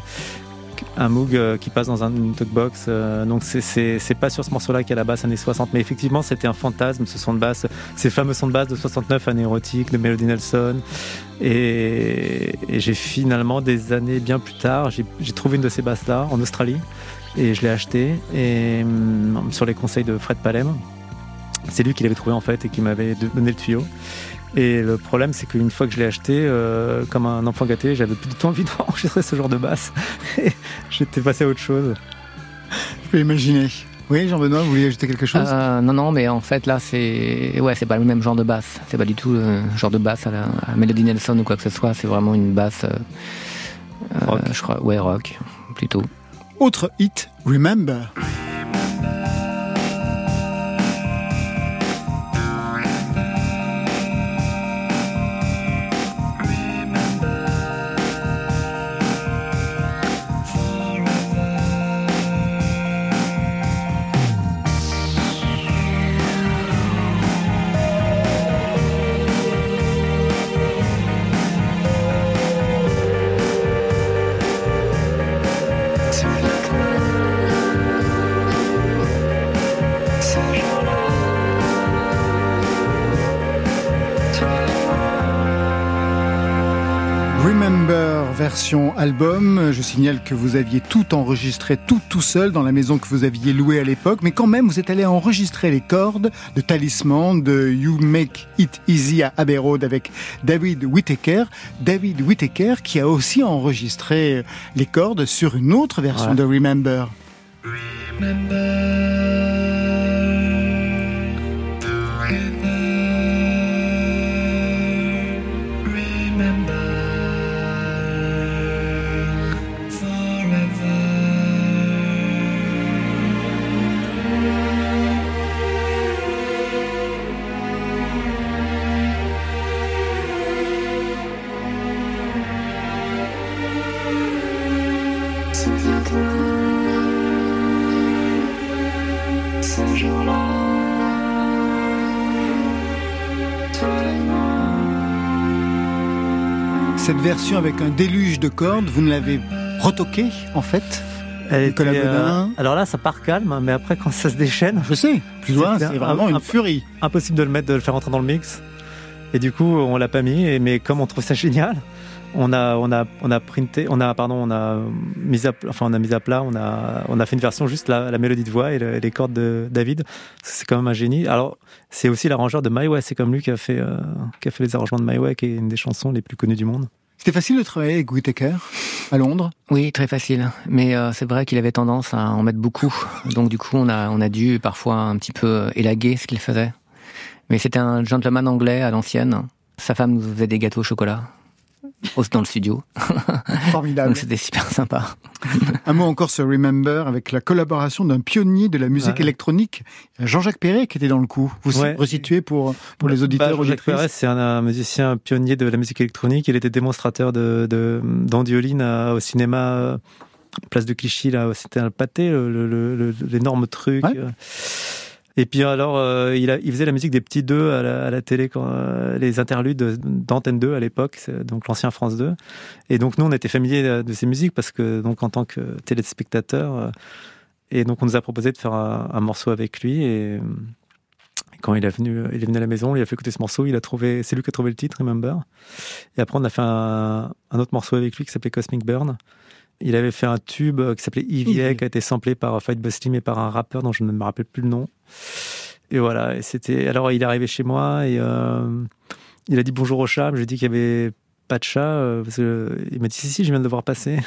un Moog qui passe dans un, une talkbox. donc c'est- pas sur ce morceau-là qu'il y a la basse années 60. Mais effectivement, c'était un fantasme, ce son de basse, ces fameux sons de basse de 69, années érotiques, de Melody Nelson. Et, j'ai finalement, des années bien plus tard, j'ai trouvé une de ces basses-là en Australie. Et je l'ai achetée et, hum, sur les conseils de Fred Palem. C'est lui qui l'avait trouvé en fait et qui m'avait donné le tuyau. Et le problème, c'est qu'une fois que je l'ai acheté, euh, comme un enfant gâté, j'avais plus du tout envie d'enregistrer ce genre de basse. Et J'étais passé à autre chose. Je peux imaginer. Oui, Jean-Benoît, vous vouliez ajouter quelque chose? Euh, non, non, mais en fait là, c'est ouais, c'est pas le même genre de basse. C'est pas du tout le genre de basse à la à Melody Nelson ou quoi que ce soit. C'est vraiment une basse, euh, euh, Rock. je crois, ouais, rock plutôt. Autre hit, Remember. Version album. Je signale que vous aviez tout enregistré tout tout seul dans la maison que vous aviez louée à l'époque, mais quand même vous êtes allé enregistrer les cordes de Talisman de You Make It Easy à Abbey Road avec David Whittaker. David Whittaker qui a aussi enregistré les cordes sur une autre version de Remember. Cette version avec un déluge de cordes, vous ne l'avez retoqué en fait Nicolas euh, alors là, ça part calme, mais après, quand ça se déchaîne. Je sais, plus loin, c'est vraiment une furie. Impossible de le mettre, de le faire entrer dans le mix. Et du coup, on l'a pas mis, mais comme on trouve ça génial, on a, on a, on a printé, on a, pardon, on a mis à, enfin, on a mis à plat, on a, on a fait une version juste la, la mélodie de voix et les cordes de David. C'est quand même un génie. Alors, c'est aussi l'arrangeur de My Way. C'est comme lui qui a fait, euh, qui a fait les arrangements de My Way, qui est une des chansons les plus connues du monde. C'était facile de travailler avec Whittaker à Londres? Oui, très facile. Mais euh, c'est vrai qu'il avait tendance à en mettre beaucoup. Donc du coup, on a, on a dû parfois un petit peu élaguer ce qu'il faisait. Mais c'était un gentleman anglais à l'ancienne. Sa femme nous faisait des gâteaux au chocolat dans le studio. Formidable. Donc c'était super sympa. Un mot encore sur Remember avec la collaboration d'un pionnier de la musique électronique, Jean-Jacques Perret, qui était dans le coup. Vous ouais. resituez pour, pour les bah, auditeurs Jean-Jacques Perret, c'est un, musicien pionnier de la musique électronique. Il était démonstrateur de, de d'andioline au cinéma euh, Place de Clichy, là, c'était un pâté, l'énorme truc. Ouais. Et puis alors, euh, il, faisait la musique des petits deux à la, télé, euh, les interludes d'Antenne 2 à l'époque, donc l'ancien France 2. Et donc nous, on était familiers de ces musiques parce que donc en tant que téléspectateur, euh, et donc on nous a proposé de faire un, morceau avec lui. Et, quand il est venu, il est venu à la maison, il a fait écouter ce morceau, il a trouvé, c'est lui qui a trouvé le titre, Remember. Et après, on a fait un autre morceau avec lui qui s'appelait Cosmic Burn. Il avait fait un tube qui s'appelait EVA, qui a été samplé par Fight Busty, mais par un rappeur dont je ne me rappelle plus le nom. Et voilà, et c'était. Alors, il est arrivé chez moi et euh, il a dit bonjour au chat. J'ai dit qu'il y avait pas de chat euh, parce que il m'a dit si si je viens de le voir passer.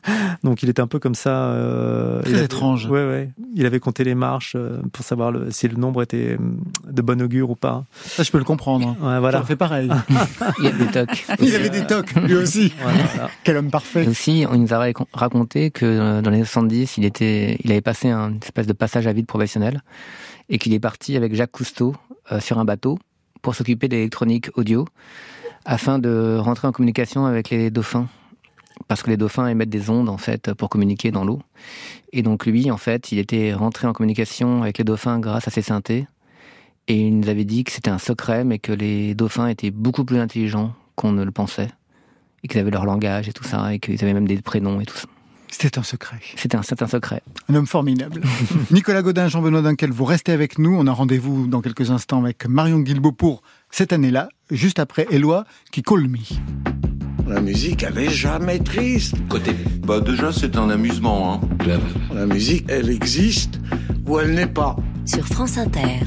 Donc il était un peu comme ça euh, très étrange. Ouais ouais. Il avait compté les marches euh, pour savoir le, si le nombre était euh, de bon augure ou pas. Ça je peux le comprendre. Ouais, voilà. Fait pareil. Il y a des tocs. Il avait des tocs lui aussi. voilà. quel homme parfait. Et aussi on nous a raconté que dans les 70 il était il avait passé un espèce de passage à vide professionnel et qu'il est parti avec Jacques Cousteau euh, sur un bateau pour s'occuper d'électronique audio afin de rentrer en communication avec les dauphins parce que les dauphins émettent des ondes en fait pour communiquer dans l'eau. Et donc lui, en fait, il était rentré en communication avec les dauphins grâce à ses synthés. Et il nous avait dit que c'était un secret, mais que les dauphins étaient beaucoup plus intelligents qu'on ne le pensait. Et qu'ils avaient leur langage et tout ça, et qu'ils avaient même des prénoms et tout ça. C'était un secret. C'était un, un secret. Un homme formidable. Nicolas Godin, Jean-Benoît Dunkel, vous restez avec nous. On a rendez-vous dans quelques instants avec Marion Guilbault pour cette année-là, juste après Éloi qui call me. La musique, elle est jamais triste. Côté, bah déjà c'est un amusement. Hein. La musique, elle existe ou elle n'est pas? Sur France Inter.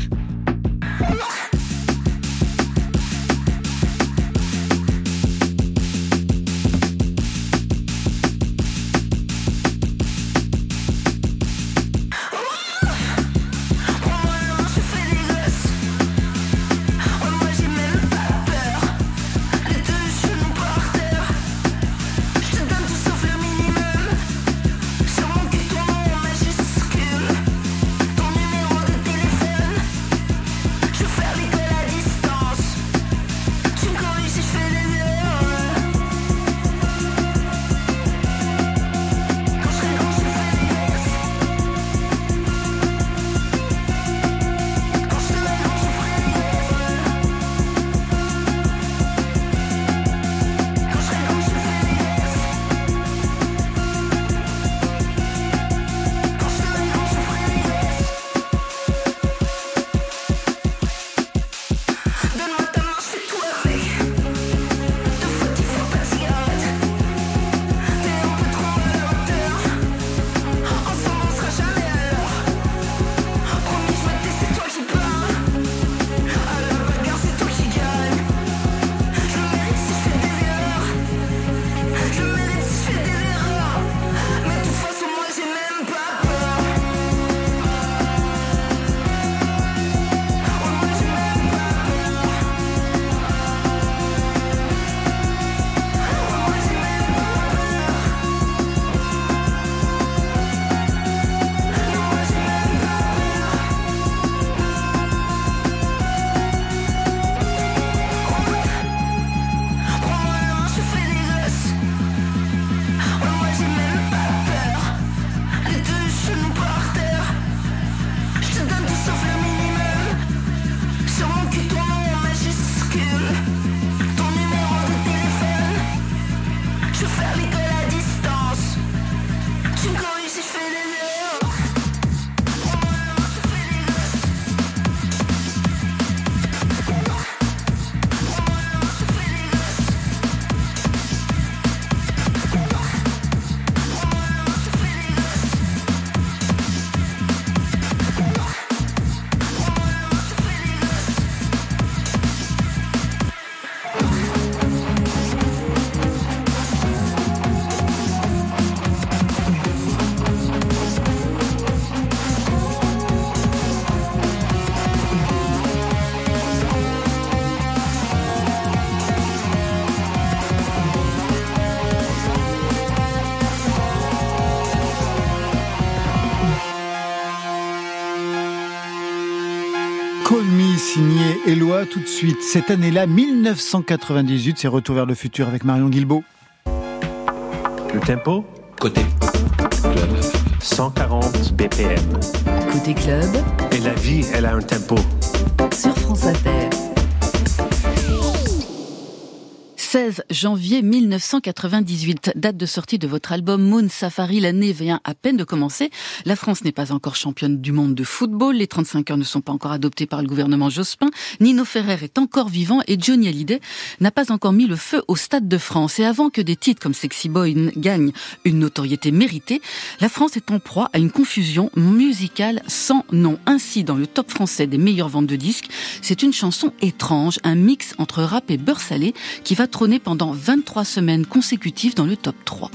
Signé Eloi tout de suite. Cette année-là, 1998, c'est Retour vers le futur avec Marion Guilbeault. Le tempo? Côté. 140 BPM. Côté club, Et la vie, elle a un tempo. sur France Inter. 16 janvier 1998, date de sortie de votre album Moon Safari. L'année vient à peine de commencer. La France n'est pas encore championne du monde de football. Les 35 heures ne sont pas encore adoptées par le gouvernement Jospin. Nino Ferrer est encore vivant et Johnny Hallyday n'a pas encore mis le feu au Stade de France. Et avant que des titres comme Sexy Boy gagnent une notoriété méritée, la France est en proie à une confusion musicale sans nom. Ainsi, dans le top français des meilleures ventes de disques, c'est une chanson étrange, un mix entre rap et beurre salé qui va pendant 23 semaines consécutives dans le top 3.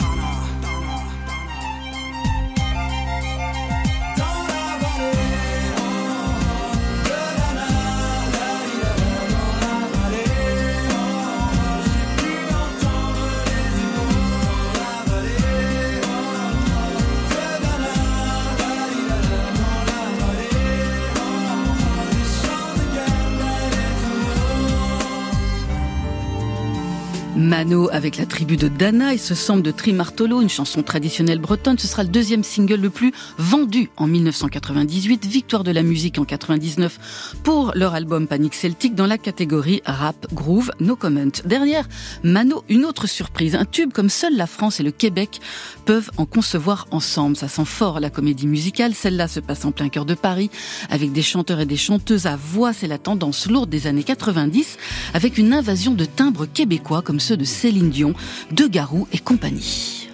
Mano avec la tribu de Dana et ce sample de Trimartolo, une chanson traditionnelle bretonne. Ce sera le deuxième single le plus vendu en 1998, victoire de la musique en 99 pour leur album Panic Celtic dans la catégorie rap, groove, no comment. Derrière Mano, une autre surprise, un tube comme seule la France et le Québec peuvent en concevoir ensemble. Ça sent fort la comédie musicale. Celle-là se passe en plein cœur de Paris avec des chanteurs et des chanteuses à voix. C'est la tendance lourde des années 90 avec une invasion de timbres québécois comme ceux de Céline Dion, De Garou et compagnie.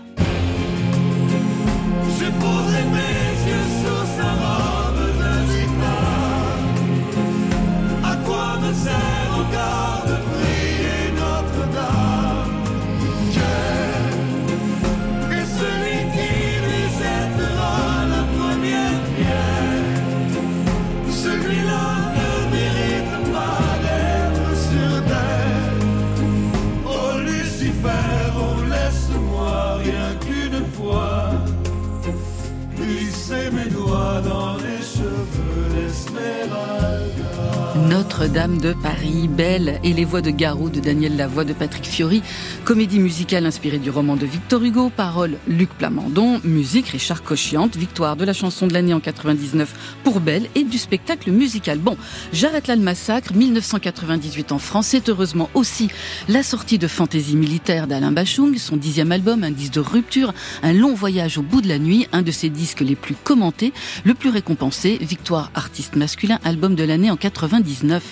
Notre-Dame de Paris, Belle et les voix de Garou de Daniel Lavoie de Patrick Fiori, comédie musicale inspirée du roman de Victor Hugo, paroles Luc Plamondon, musique Richard Cochiante, victoire de la chanson de l'année en 99 pour Belle et du spectacle musical. Bon, j'arrête là le massacre, 1998 en France, c'est heureusement aussi la sortie de Fantaisie militaire d'Alain Bachung, son dixième album, un disque de rupture, un long voyage au bout de la nuit, un de ses disques les plus commentés, le plus récompensé, victoire artiste masculin, album de l'année en 99.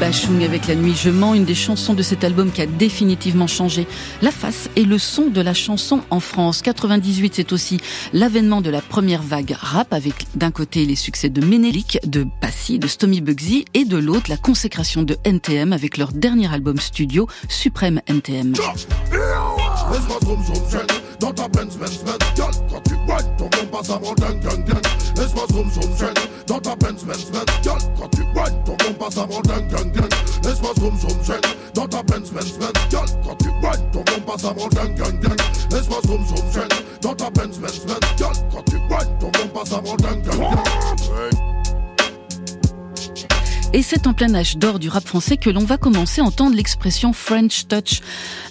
Bachung avec la nuit je mens, une des chansons de cet album qui a définitivement changé la face et le son de la chanson en France. 98, c'est aussi l'avènement de la première vague rap avec d'un côté les succès de Ménélique, de Passy, de Stomy Bugsy et de l'autre la consécration de NTM avec leur dernier album studio, Suprême NTM. Laisse-moi zoom zoom zen Dans ta Benz Benz Benz Girl, quand tu whine Ton bon passe avant gang gang gang. Laisse-moi zoom zoom zen Dans ta Benz Benz Benz Girl, quand tu whine Ton bon passe avant gang gang gang. Laisse-moi zoom zoom zen Dans ta Benz Benz Benz Girl, quand tu whine Ton bon passe avant gang gang gang. Laisse-moi zoom zoom zen Dans ta Benz Benz Benz Girl, quand tu whine Ton bon passe avant gang gang gang Et c'est en plein âge d'or du rap français que l'on va commencer à entendre l'expression French Touch,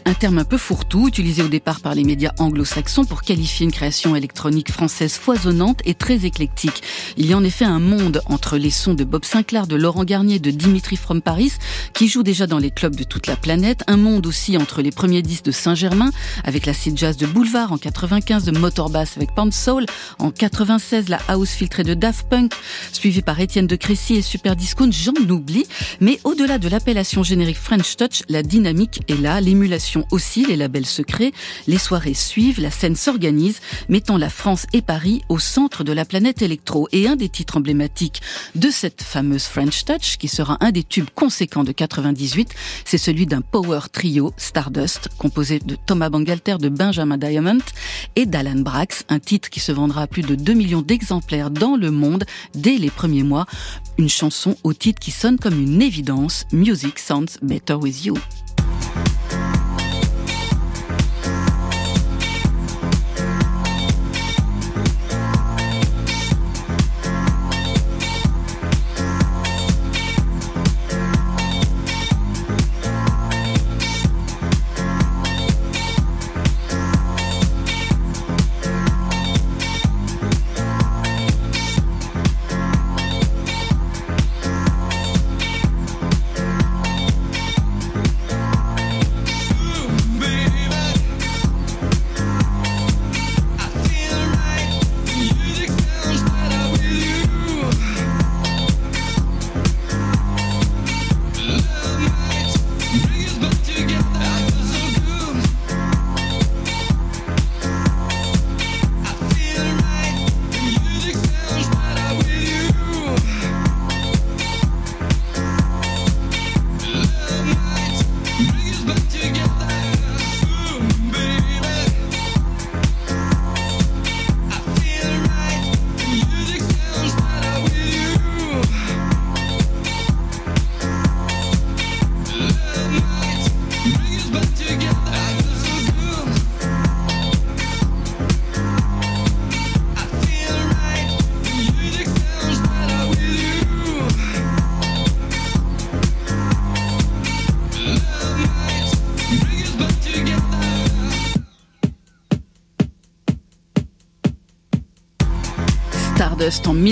un terme un peu fourre-tout utilisé au départ par les médias anglo-saxons pour qualifier une création électronique française foisonnante et très éclectique. Il y a en effet un monde entre les sons de Bob Sinclair, de Laurent Garnier, de Dimitri From Paris, qui jouent déjà dans les clubs de toute la planète, un monde aussi entre les premiers disques de Saint-Germain, avec l'acid jazz de Boulevard en 95, de Motorbass avec Pump Soul, en 96 la house filtrée de Daft Punk, suivi par Étienne de Crécy et Super Discount, Jean oublie. Mais au-delà de l'appellation générique French Touch, la dynamique est là, l'émulation aussi, les labels se créent, les soirées suivent, la scène s'organise, mettant la France et Paris au centre de la planète électro. Et un des titres emblématiques de cette fameuse French Touch, qui sera un des tubes conséquents de 98, c'est celui d'un power trio, Stardust, composé de Thomas Bangalter, de Benjamin Diamond et d'Alan Brax, un titre qui se vendra à plus de 2 millions d'exemplaires dans le monde dès les premiers mois. Une chanson au titre qui sonne comme une évidence, Music Sounds Better With You.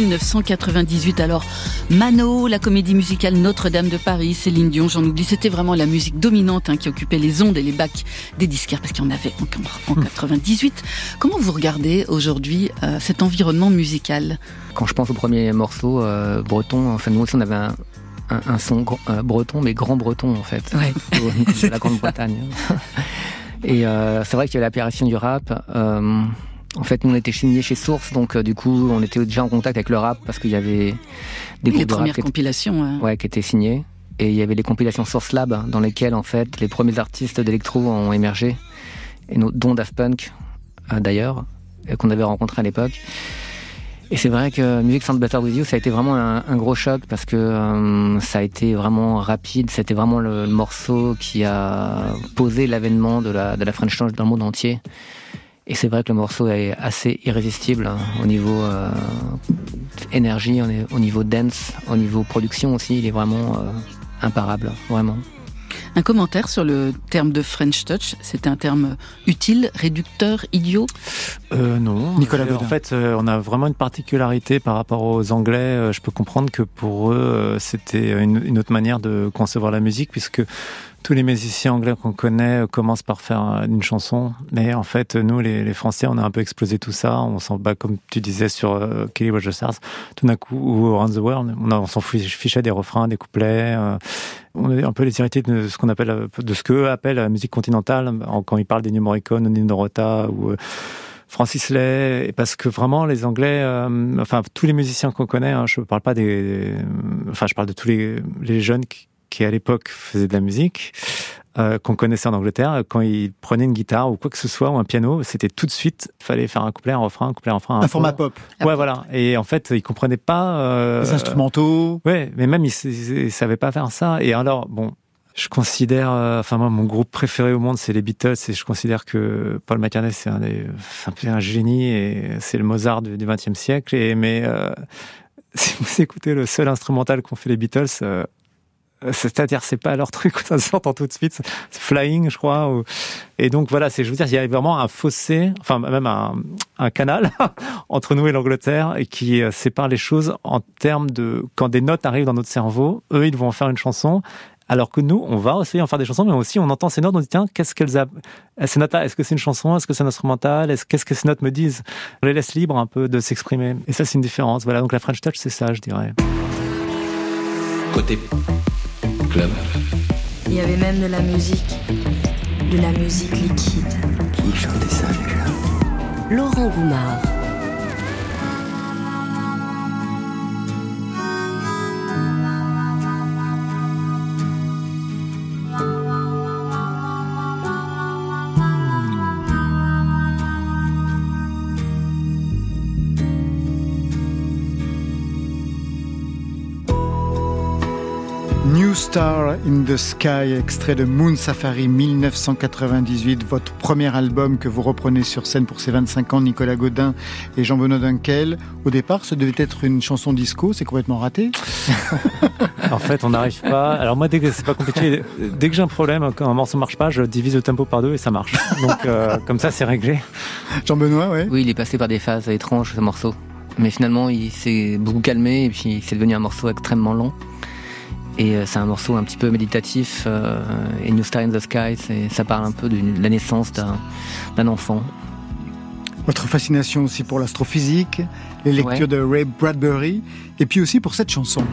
1998. Alors, Mano, la comédie musicale Notre-Dame de Paris, Céline Dion, j'en oublie, c'était vraiment la musique dominante hein, qui occupait les ondes et les bacs des disquaires, parce qu'il y en avait en, en 98. Hmm. Comment vous regardez aujourd'hui euh, cet environnement musical? Quand je pense au premier morceau euh, breton, enfin nous aussi on avait un, son euh, breton, mais grand breton en fait, ouais. de la Grande-Bretagne. et c'est vrai qu'il y avait l'apparition du rap. En fait, nous, on était signés chez Source, donc euh, du coup, on était déjà en contact avec le rap parce qu'il y avait des les premières compilations, ouais. qui étaient signées. Et il y avait les compilations Source Lab dans lesquelles, en fait, les premiers artistes d'électro ont émergé, et dont Daft Punk, euh, d'ailleurs, qu'on avait rencontré à l'époque. Et c'est vrai que Music Sound Better With You, ça a été vraiment un, gros choc parce que euh, ça a été vraiment rapide. C'était vraiment le, morceau qui a posé l'avènement de la, de la French Touch dans le monde entier. Et c'est vrai que le morceau est assez irrésistible hein, au niveau euh, énergie, au niveau dance, au niveau production aussi. Il est vraiment euh, imparable, vraiment. Un commentaire sur le terme de French Touch, c'est un terme utile, réducteur, idiot? Euh, Non. Nicolas En fait, euh, on a vraiment une particularité par rapport aux Anglais. Je peux comprendre que pour eux, c'était une, autre manière de concevoir la musique, puisque tous les musiciens anglais qu'on connaît euh, commencent par faire une chanson, mais en fait, nous, les, Français, on a un peu explosé tout ça. On s'en bat, comme tu disais, sur euh, Kelly Roger Stars, tout d'un coup, ou Around the World. On, s'en fichait des refrains, des couplets. Euh, on est un peu les héritiers de ce qu'on appelle, de ce qu'eux appellent la musique continentale, quand ils parlent des New Morricone, Nino Rota ou Francis Lay, parce que vraiment les Anglais, enfin tous les musiciens qu'on connaît, hein, je parle pas des, enfin je parle de tous les, les jeunes qui, qui à l'époque faisait de la musique, euh, qu'on connaissait en Angleterre, quand il prenait une guitare ou quoi que ce soit, ou un piano, c'était tout de suite, fallait faire un couplet, un refrain, un couplet, un refrain. Un, format pop. Ouais, voilà. Et en fait, il comprenait pas... Euh, Les instrumentaux. Ouais, mais même, il, il, savait pas faire ça. Et alors, bon, je considère, euh, enfin moi, mon groupe préféré au monde, c'est les Beatles, et je considère que Paul McCartney, c'est un, un, génie, et c'est le Mozart du XXe siècle. Et mais si vous écoutez le seul instrumental qu'ont fait les Beatles, c'est-à-dire c'est pas leur truc, ça s'entend tout de suite. C'est Flying, je crois. Et donc voilà, c'est, je veux dire, il y a vraiment un fossé, enfin même un, canal entre nous et l'Angleterre et qui euh, sépare les choses en termes de quand des notes arrivent dans notre cerveau, eux ils vont en faire une chanson. Alors que nous, on va essayer en faire des chansons, mais aussi on entend ces notes, on dit tiens, qu'est-ce qu'elles a Ces notes-là, est-ce que c'est une chanson Est-ce que c'est un instrumental est Qu'est-ce que ces notes me disent? On les laisse libres un peu de s'exprimer. Et ça, c'est une différence. Voilà, donc la French Touch, c'est ça, je dirais. côté club. Il y avait même de la musique, de la musique liquide. Qui chantait ça déjà Laurent Goumard. New Star in the Sky, extrait de Moon Safari 1998, votre premier album que vous reprenez sur scène pour ses 25 ans, Nicolas Godin et Jean-Benoît Dunkel. Au départ, ce devait être une chanson disco, c'est complètement raté. en fait, on n'arrive pas. Alors moi, dès que c'est pas compliqué, dès que j'ai un problème, quand un morceau marche pas, je divise le tempo par deux et ça marche. Donc euh, comme ça, c'est réglé. Jean-Benoît, ouais. Oui, il est passé par des phases étranges ce morceau, mais finalement, il s'est beaucoup calmé et puis c'est devenu un morceau extrêmement long. Et euh, c'est un morceau un petit peu méditatif. Euh, et New Star in the Sky, ça parle un peu de la naissance d'un enfant. Votre fascination aussi pour l'astrophysique, les lectures Ouais. de Ray Bradbury, et puis aussi pour cette chanson.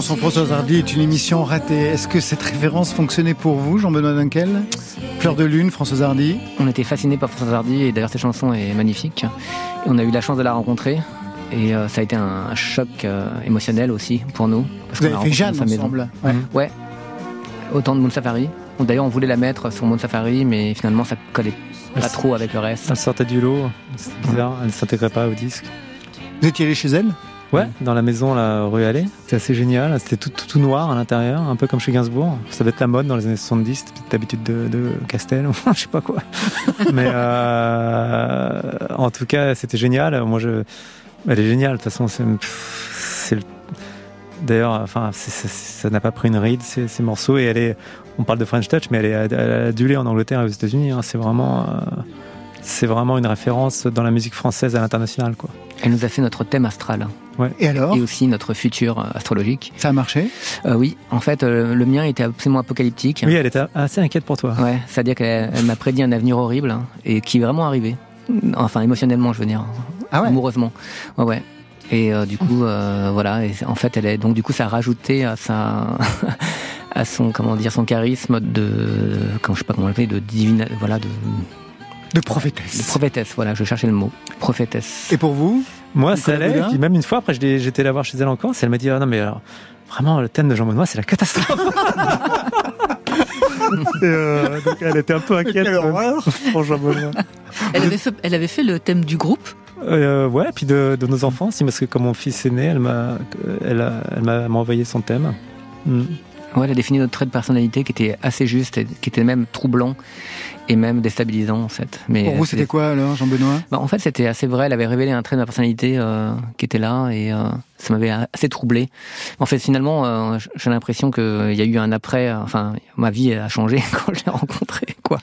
Sans François Hardy est une émission ratée. Est-ce que cette référence fonctionnait pour vous, Jean-Benoît Dunkel? Fleur de Lune, François Hardy On était fascinés par François Hardy et d'ailleurs cette chanson est magnifique. Et on a eu la chance de la rencontrer. Et euh, ça a été un, un choc euh, émotionnel aussi pour nous. parce Vous avez fait Jeanne dans sa maison. ensemble. Ouais. Ouais. Autant de Moon Safari. D'ailleurs, on voulait la mettre sur Moon Safari, mais finalement, ça collait pas trop avec le reste. Elle sortait du lot, c'est bizarre, elle ne s'intégrait pas au disque. Vous étiez allé chez elle? Ouais, dans la maison, la rue Allée. C'était assez génial. C'était tout, tout, tout noir à l'intérieur, un peu comme chez Gainsbourg. Ça devait être la mode dans les années 70, c'était peut-être l'habitude de, de Castel, ou je sais pas quoi. Mais euh, en tout cas, c'était génial. Moi, je, elle est géniale. De toute façon, c'est, le- D'ailleurs, enfin, ça n'a pas pris une ride ces, ces morceaux et elle est. On parle de French Touch, mais elle est, elle est adulée en Angleterre et aux États-Unis. hein. C'est vraiment, euh, c'est vraiment une référence dans la musique française à l'international, quoi. Elle nous a fait notre thème astral. Ouais. Et alors Et aussi notre futur euh, astrologique. Ça a marché Euh, oui, en fait, euh, le mien était absolument apocalyptique. Oui, elle était assez inquiète pour toi. Ouais, c'est-à-dire qu'elle elle m'a prédit un avenir horrible hein, et qui est vraiment arrivé. Enfin, émotionnellement, je veux dire. Ah ouais Amoureusement. Ouais, ouais. Et euh, du coup, euh, voilà. Et en fait, elle est donc du coup, ça a rajouté à sa, à son comment dire, son charisme de, comment je sais pas comment l'appeler, de divine, voilà, de, De prophétesse. de prophétesse. Voilà, je cherchais le mot, prophétesse. Et pour vous Moi, ça allait. Et puis même une fois, après, j'étais la voir chez elle encore. Elle m'a dit ah, non, mais alors, vraiment, le thème de Jean Benoît, c'est la catastrophe. Et, euh, donc, elle était un peu inquiète Quelle euh, horreur pour Jean Benoît. Elle avait, fait, elle avait fait le thème du groupe. Euh, ouais, puis de, de nos enfants aussi, parce que comme mon fils est né, elle m'a, elle, a- elle m'a m'a envoyé son thème. Mm. Ouais, elle a défini notre trait de personnalité qui était assez juste, et qui était même troublant et même déstabilisant en fait. Mais Pour vous, c'était quoi alors, Jean-Benoît? Bah, en fait, c'était assez vrai. Elle avait révélé un trait de ma personnalité euh, qui était là et euh, ça m'avait assez troublé. En fait, finalement, euh, j'ai l'impression qu'il y a eu un après. euh, Enfin, ma vie a changé quand je l'ai rencontrée, quoi.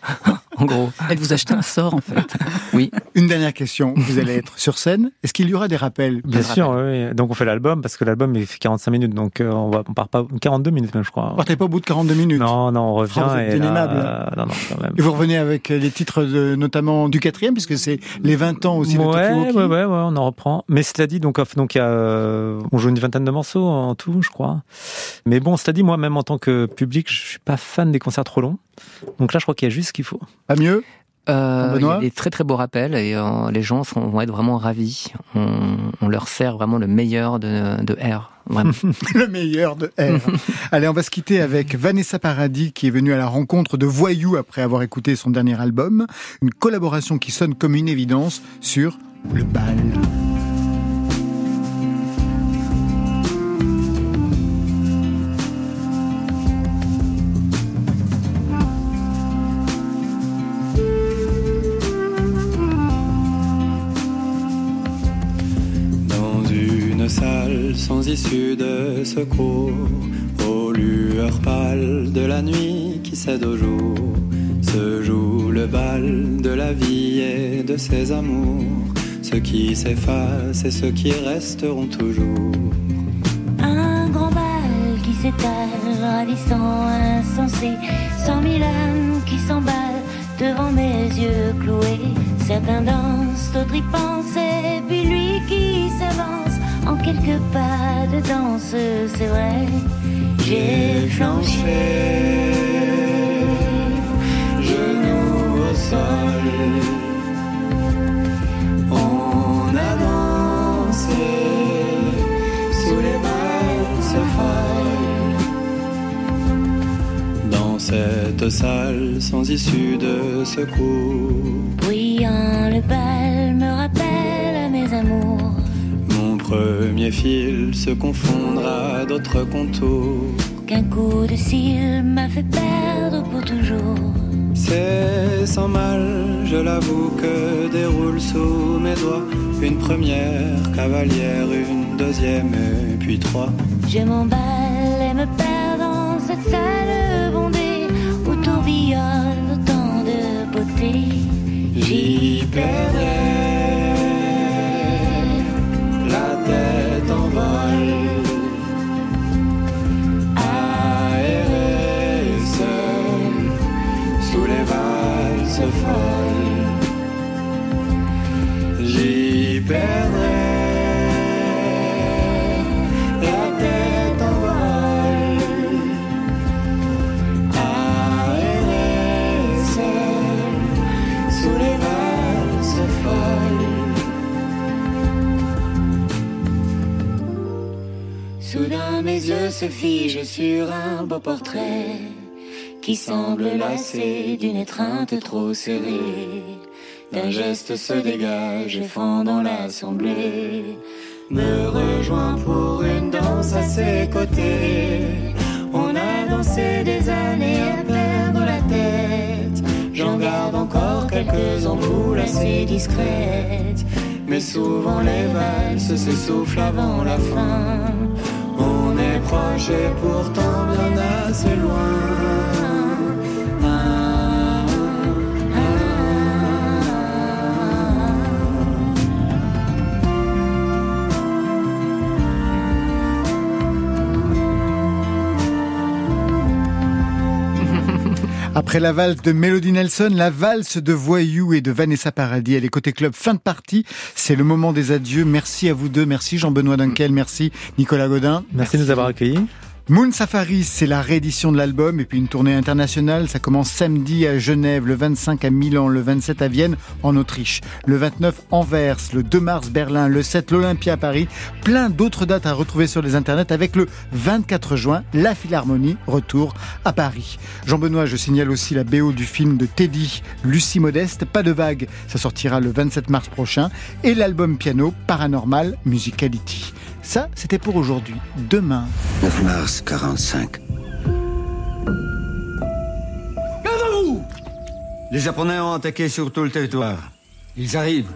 En gros. Elle vous a acheté un sort, en fait. Oui. Une dernière question. Vous allez être sur scène. Est-ce qu'il y aura des rappels Bien sûr, oui. oui. Donc on fait l'album parce que l'album il fait 45 minutes, donc euh, on va, on part pas 42 minutes même, je crois. Vous partez pas au bout de 42 minutes Non, non, on revient Oh, vous êtes et là- aimable. non, non, quand même. Et vous revenez avec les titres de, notamment du quatrième, puisque c'est les 20 ans aussi ouais, ouais, ouais, ouais, on en reprend. Mais cela dit, donc, off, donc il y a, euh, on joue une vingtaine de morceaux en tout, je crois. Mais bon, cela dit, moi, même en tant que public, je suis pas fan des concerts trop longs. Donc là, je crois qu'il y a juste ce qu'il faut. Pas mieux? Euh, il y a des très très beaux rappels et euh, les gens sont, vont être vraiment ravis. On, on leur sert vraiment le meilleur de, de R. Vraiment. Le meilleur de R. Allez, on va se quitter avec Vanessa Paradis qui est venue à la rencontre de Voyou après avoir écouté son dernier album. Une collaboration qui sonne comme une évidence sur le bal. Sans issue de secours, aux lueurs pâles de la nuit qui cède au jour, se joue le bal de la vie et de ses amours, ceux qui s'effacent et ceux qui resteront toujours. Un grand bal qui s'étale, ravissant, insensé, cent mille âmes qui s'emballent devant mes yeux cloués. Certains dansent, d'autres y pensent, et puis lui qui s'avance en quelques pas de danse, c'est vrai. J'ai flanché, genoux au sol. On a dansé sous les valses folles. Dans cette salle sans issue de secours. Premier fil se confondra d'autres contours. Qu'un coup de cils m'a fait perdre pour toujours. C'est sans mal, je l'avoue, que déroule sous mes doigts une première cavalière, une deuxième et puis trois. Je m'emballe et me perds dans cette salle bondée où tourbillonne autant de beauté. J'y perdrai mes yeux se figent sur un beau portrait qui semble lassé d'une étreinte trop serrée. D'un geste se dégage et fend dans l'assemblée. Me rejoint pour une danse à ses côtés. On a dansé des années à perdre la tête. J'en garde encore quelques ampoules assez discrètes. Mais souvent les valses s'essoufflent avant la fin. Et pourtant bien assez loin. Après la valse de Melody Nelson, la valse de Voyou et de Vanessa Paradis. Elle est côté club, fin de partie. C'est le moment des adieux. Merci à vous deux. Merci Jean-Benoît Dunkel. Merci Nicolas Godin. Merci de nous avoir accueillis. Moon Safari, c'est la réédition de l'album et puis une tournée internationale. Ça commence samedi à Genève, le 25 à Milan, le 27 à Vienne, en Autriche, le 29 Anvers, le 2 mars Berlin, le 7 l'Olympia à Paris. Plein d'autres dates à retrouver sur les internets avec le 24 juin, la Philharmonie, retour à Paris. Jean-Benoît, je signale aussi la BO du film de Teddy, Lucie Modeste, Pas de vague. Ça sortira le 27 mars prochain. Et l'album piano Paranormal Musicality. Ça, c'était pour aujourd'hui. Demain. 9 mars 45. Qu'avez-vous Les Japonais ont attaqué sur tout le territoire. Ils arrivent.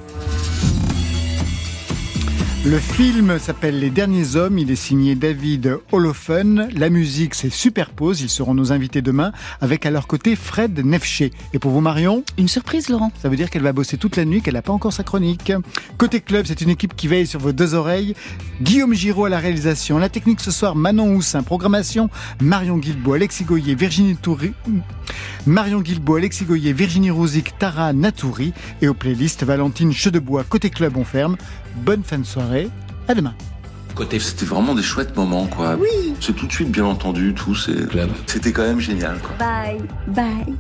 Le film s'appelle Les Derniers Hommes, il est signé David Holofen. La musique, c'est Superpose, ils seront nos invités demain, avec à leur côté Fred Nefché. Et pour vous Marion? Une surprise Laurent. Ça veut dire qu'elle va bosser toute la nuit, qu'elle n'a pas encore sa chronique. Côté club, c'est une équipe qui veille sur vos deux oreilles. Guillaume Giraud à la réalisation, la technique ce soir, Manon Houssin, programmation, Marion Guilbeault, Alexis Goyer, Virginie Toury, Marion Guilbeault, Alexis Goyer, Virginie Rouzic, Tara Natouri et aux playlists Valentine Chedebois. Côté club, on ferme. Bonne fin de soirée. À demain. Côté, c'était vraiment des chouettes moments, quoi. Oui. C'est tout de suite bien entendu, tout. C'était quand même génial, quoi. Bye. Bye.